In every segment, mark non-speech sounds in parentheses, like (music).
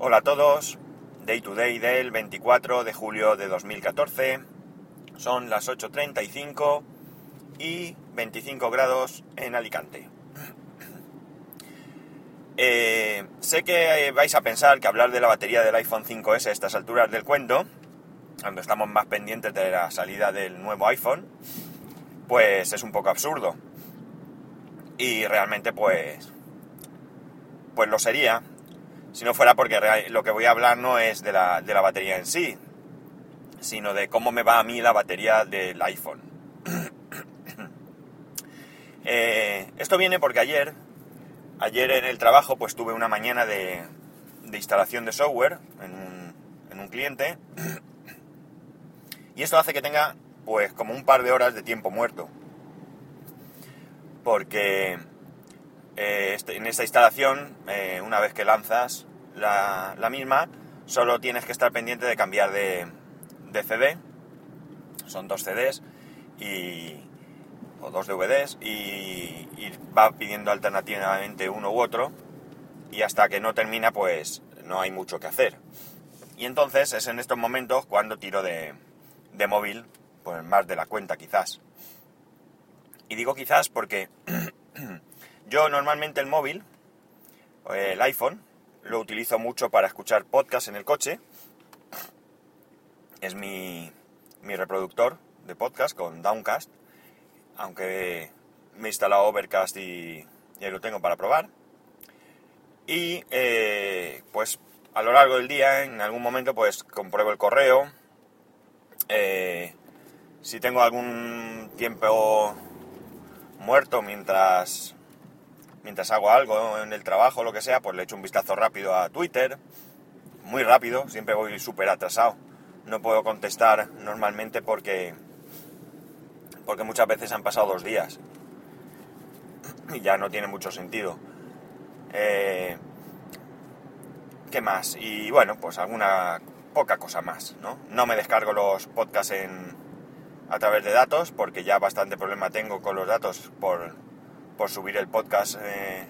Hola a todos, Day to Day del 24 de julio de 2014. Son las 8.35 y 25 grados en Alicante. (clears throat) Eh, sé que vais a pensar que hablar de la batería del iPhone 5S a estas alturas del cuento, cuando estamos más pendientes de la salida del nuevo iPhone, pues es un poco absurdo. Y realmente pues pues lo sería, si no fuera porque lo que voy a hablar no es de la, de la batería en sí, sino de cómo me va a mí la batería del iPhone. (coughs) Eh, esto viene porque ayer, ayer en el trabajo, pues tuve una mañana de, de instalación de software en un, en un cliente (coughs) y esto hace que tenga pues como un par de horas de tiempo muerto. Porque eh, en esta instalación, eh, una vez que lanzas la, misma, solo tienes que estar pendiente de cambiar de, CD. Son dos CDs y, o dos DVDs y, y, va pidiendo alternativamente uno u otro y hasta que no termina pues no hay mucho que hacer. Y entonces es en estos momentos cuando tiro de, de móvil, pues más de la cuenta quizás. Y digo quizás porque (clears throat) Yo normalmente el móvil, el iPhone, lo utilizo mucho para escuchar podcast en el coche. Es mi, reproductor de podcast con Downcast, aunque me he instalado Overcast y, ya lo tengo para probar. Y eh, pues a lo largo del día, en algún momento, pues compruebo el correo. Eh, si tengo algún tiempo muerto mientras mientras hago algo en el trabajo lo que sea, pues le echo un vistazo rápido a Twitter, muy rápido, siempre voy súper atrasado. No puedo contestar normalmente porque, porque muchas veces han pasado dos días y ya no tiene mucho sentido. Eh, ¿Qué más? Y bueno, pues alguna poca cosa más, ¿no? No me descargo los podcasts en, a través de datos porque ya bastante problema tengo con los datos por por subir el podcast eh,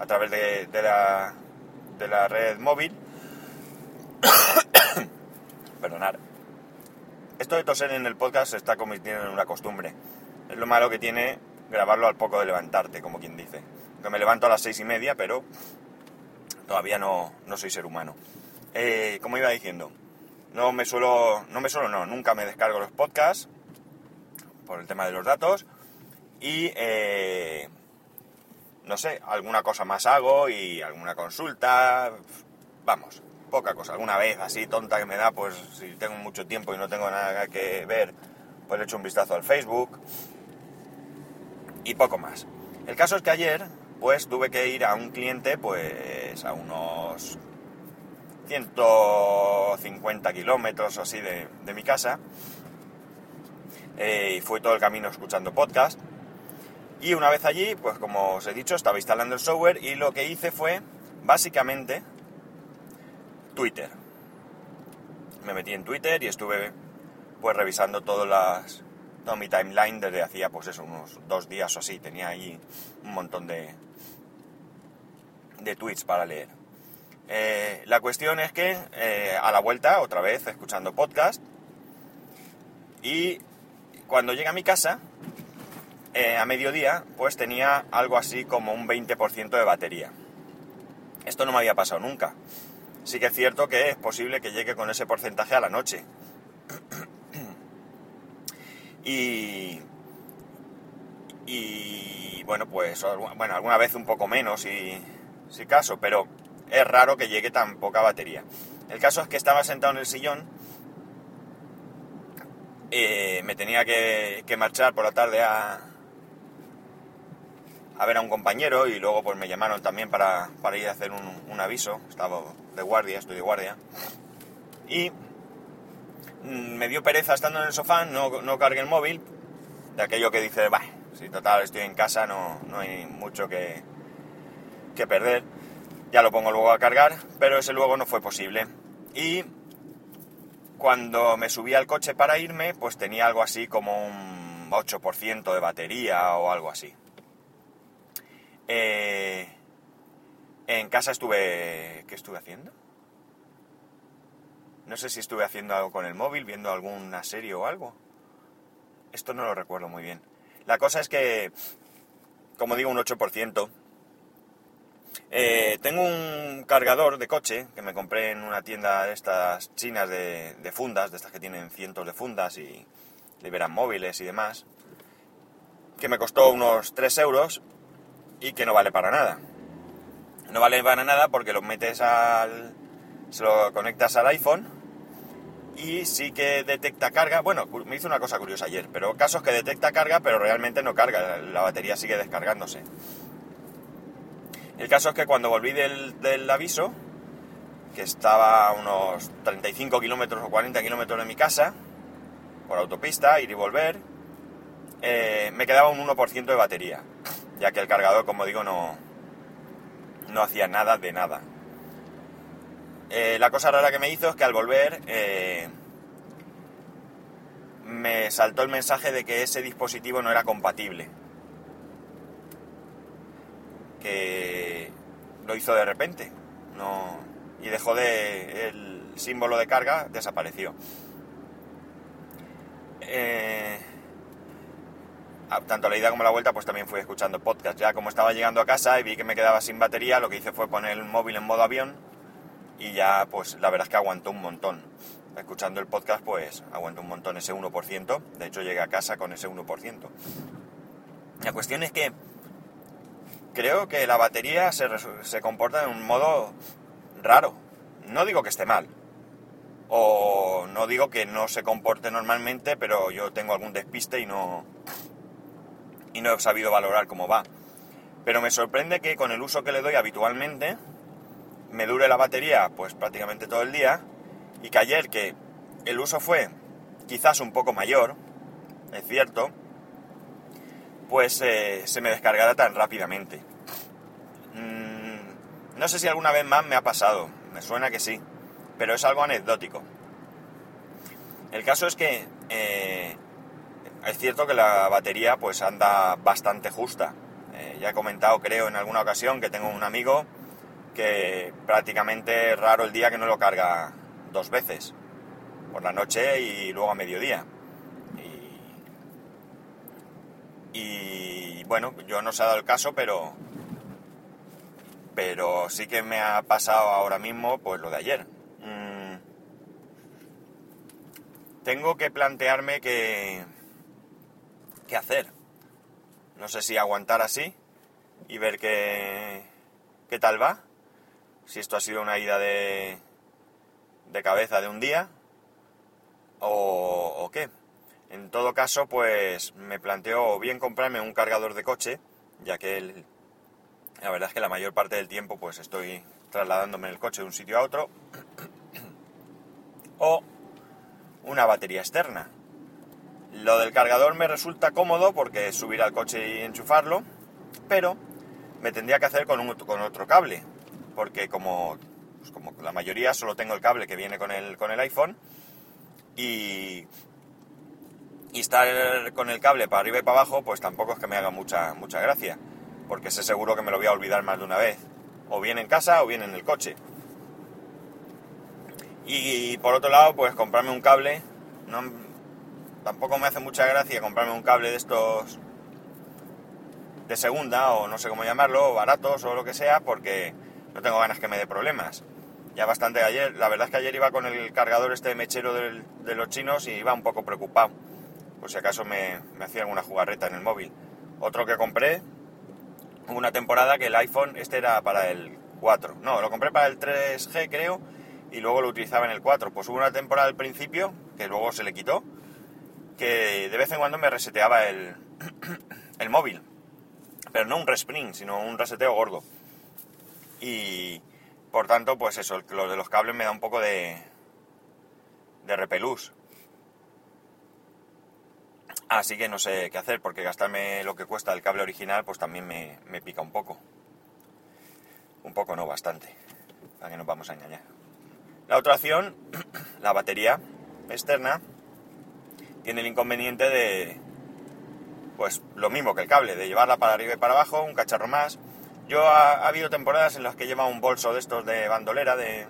a través de, la, de la red móvil. (coughs) Perdonar. Esto de toser en el podcast se está convirtiendo en una costumbre. Es lo malo que tiene grabarlo al poco de levantarte, como quien dice. Que me levanto a las seis y media, pero todavía no, no soy ser humano. Eh, como iba diciendo, no me suelo, no me suelo, no, nunca me descargo los podcasts por el tema de los datos y eh, no sé, alguna cosa más hago y alguna consulta, vamos, poca cosa, alguna vez así tonta que me da, pues si tengo mucho tiempo y no tengo nada que ver, pues le echo un vistazo al Facebook y poco más. El caso es que ayer, pues tuve que ir a un cliente, pues a unos 150 kilómetros o así de, mi casa, eh, y fui todo el camino escuchando podcast. Y una vez allí, pues como os he dicho, estaba instalando el software y lo que hice fue, básicamente, Twitter. Me metí en Twitter y estuve pues revisando todas las, toda mi timeline desde hacía pues eso, unos dos días o así. Tenía ahí un montón de, de tweets para leer. Eh, la cuestión es que eh, a la vuelta, otra vez, escuchando podcast, y cuando llegué a mi casa, eh, a mediodía, pues tenía algo así como un 20% de batería. Esto no me había pasado nunca. Sí que es cierto que es posible que llegue con ese porcentaje a la noche. (clears throat) y, y bueno, pues bueno, alguna vez un poco menos si, si caso, pero es raro que llegue tan poca batería. El caso es que estaba sentado en el sillón, eh, me tenía que, marchar por la tarde a, a ver a un compañero y luego pues me llamaron también para, ir a hacer un, aviso, estaba de guardia, estoy de guardia, y mm, me dio pereza estando en el sofá, no, no cargué el móvil, de aquello que dice, bah, si total estoy en casa no, no hay mucho que, que perder, ya lo pongo luego a cargar, pero ese luego no fue posible. Y cuando me subí al coche para irme, pues tenía algo así como un 8% de batería o algo así. Eh, En casa estuve... ¿Qué estuve haciendo? No sé si estuve haciendo algo con el móvil, viendo alguna serie o algo. Esto no lo recuerdo muy bien. La cosa es que, como digo, un 8%. Eh, tengo un cargador de coche que me compré en una tienda de estas chinas de, de fundas, de estas que tienen cientos de fundas y liberan móviles y demás, que me costó unos 3 euros y que no vale para nada. No vale para nada porque lo metes al... se lo conectas al iPhone y sí que detecta carga. Bueno, me hizo una cosa curiosa ayer, pero casos que detecta carga, pero realmente no carga, la batería sigue descargándose. El caso es que cuando volví del, aviso, que estaba a unos 35 kilómetros o 40 kilómetros de mi casa, por autopista, ir y volver, eh, me quedaba un 1% de batería, ya que el cargador, como digo, no, no hacía nada de nada. Eh, la cosa rara que me hizo es que al volver eh, me saltó el mensaje de que ese dispositivo no era compatible. Que lo hizo de repente. No, y dejó de. El símbolo de carga desapareció. Eh, tanto la ida como la vuelta, pues también fui escuchando podcast. Ya como estaba llegando a casa y vi que me quedaba sin batería, lo que hice fue poner el móvil en modo avión y ya pues la verdad es que aguantó un montón. Escuchando el podcast pues aguantó un montón ese 1%, de hecho llegué a casa con ese 1%. La cuestión es que creo que la batería se, se comporta de un modo raro. No digo que esté mal, o no digo que no se comporte normalmente, pero yo tengo algún despiste y no, y no he sabido valorar cómo va. Pero me sorprende que con el uso que le doy habitualmente, me dure la batería pues prácticamente todo el día y que ayer que el uso fue quizás un poco mayor, es cierto, pues eh, se me descargará tan rápidamente. Mm, no sé si alguna vez más me ha pasado, me suena que sí, pero es algo anecdótico. El caso es que eh, es cierto que la batería pues anda bastante justa. Eh, ya he comentado, creo, en alguna ocasión que tengo un amigo que prácticamente es raro el día que no lo carga dos veces, por la noche y luego a mediodía. Y, bueno, yo no se ha dado el caso, pero, pero sí que me ha pasado ahora mismo pues lo de ayer. Mm. tengo que plantearme qué, qué hacer. No sé si aguantar así y ver qué, qué tal va si esto ha sido una ida de, de cabeza de un día o, qué. En todo caso, pues me planteo bien comprarme un cargador de coche, ya que la verdad es que la mayor parte del tiempo pues estoy trasladándome en el coche de un sitio a otro, (coughs) o una batería externa. Lo del cargador me resulta cómodo porque es subir al coche y enchufarlo, pero me tendría que hacer con, un, con otro cable, porque como, pues como la mayoría solo tengo el cable que viene con el, con el iPhone y, estar con el cable para arriba y para abajo pues tampoco es que me haga mucha, mucha gracia, porque sé seguro que me lo voy a olvidar más de una vez, o bien en casa o bien en el coche. Y, por otro lado, pues comprarme un cable, tampoco me hace mucha gracia comprarme un cable de estos de segunda o no sé cómo llamarlo, baratos o lo que sea, porque no tengo ganas que me dé problemas. Ya bastante ayer, la verdad es que ayer iba con el cargador este mechero de los chinos y iba un poco preocupado, por si acaso me, hacía alguna jugarreta en el móvil. Otro que compré, una temporada que el iPhone, este era para el 4, no, lo compré para el 3G creo, y luego lo utilizaba en el 4. Pues hubo una temporada al principio, que luego se le quitó, que de vez en cuando me reseteaba el, (clears throat) el móvil. Pero no un respring, sino un reseteo gordo y por tanto, pues eso, lo de los cables me da un poco de, de repelús. Así que no sé qué hacer, porque gastarme lo que cuesta el cable original, pues también me, me pica un poco. Un poco, no bastante, para que nos vamos a engañar. La otra opción, (clears throat) la batería externa, tiene el inconveniente de, pues lo mismo que el cable, de llevarla para arriba y para abajo, un cacharro más, Yo ha, ha habido temporadas en las que he llevado un bolso de estos de bandolera, de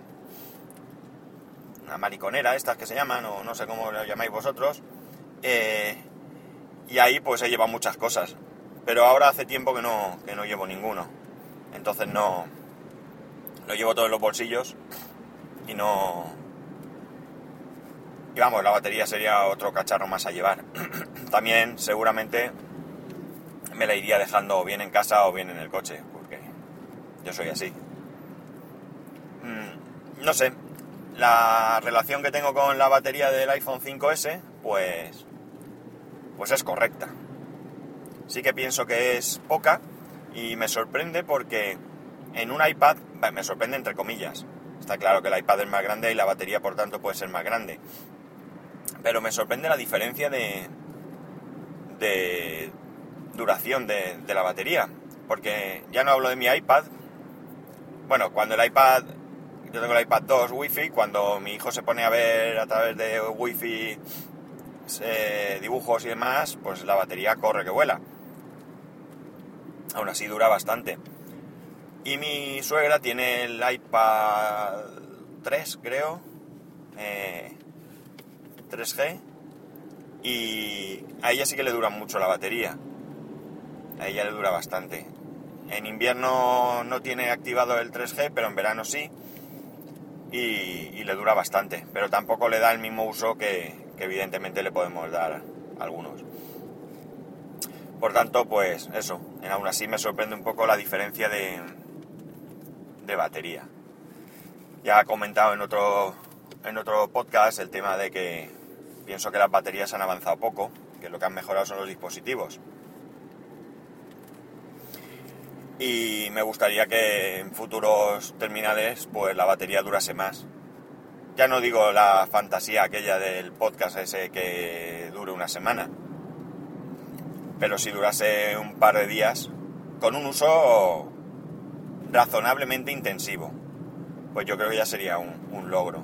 una mariconera, estas que se llaman, o no sé cómo lo llamáis vosotros, eh, y ahí pues he llevado muchas cosas. Pero ahora hace tiempo que no, que no llevo ninguno. Entonces no. Lo llevo todo en los bolsillos y no. Y vamos, la batería sería otro cacharro más a llevar. (clears throat) También seguramente me la iría dejando bien en casa o bien en el coche, porque yo soy así. Mm, no sé, la relación que tengo con la batería del iPhone 5S, pues, pues es correcta. Sí que pienso que es poca y me sorprende porque en un iPad, me sorprende entre comillas, está claro que el iPad es más grande y la batería por tanto puede ser más grande, pero me sorprende la diferencia de, de duración de, la batería, porque ya no hablo de mi iPad, bueno, cuando el iPad yo tengo el iPad 2 Wi-Fi, cuando mi hijo se pone a ver a través de Wi-Fi eh, dibujos y demás, pues la batería corre que vuela. Aún así dura bastante. Y mi suegra tiene el iPad 3, creo, 3G, eh, y a ella sí que le dura mucho la batería. A ella le dura bastante. En invierno no tiene activado el 3G, pero en verano sí y, le dura bastante, pero tampoco le da el mismo uso que, evidentemente le podemos dar a algunos. Por tanto, pues eso, aún así me sorprende un poco la diferencia de, de batería. Ya he comentado en otro, en otro podcast el tema de que pienso que las baterías han avanzado poco, que lo que han mejorado son los dispositivos. y me gustaría que en futuros terminales pues la batería durase más. Ya no digo la fantasía aquella del podcast ese que dure una semana, pero si durase un par de días con un uso razonablemente intensivo, pues yo creo que ya sería un, un logro,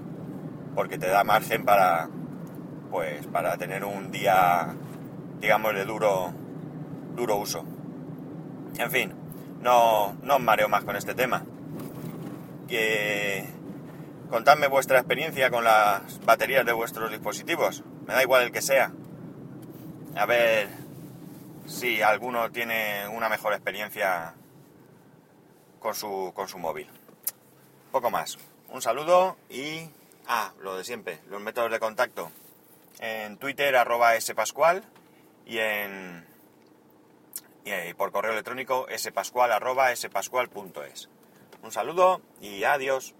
porque te da margen para pues para tener un día digamos de duro duro uso. En fin, no, no os mareo más con este tema. Que contadme vuestra experiencia con las baterías de vuestros dispositivos. Me da igual el que sea. A ver si alguno tiene una mejor experiencia con su, con su móvil. Poco más. Un saludo y... Ah, lo de siempre, los métodos de contacto. En Twitter arroba spascual y en y por correo electrónico spascual.es. Un saludo y adiós.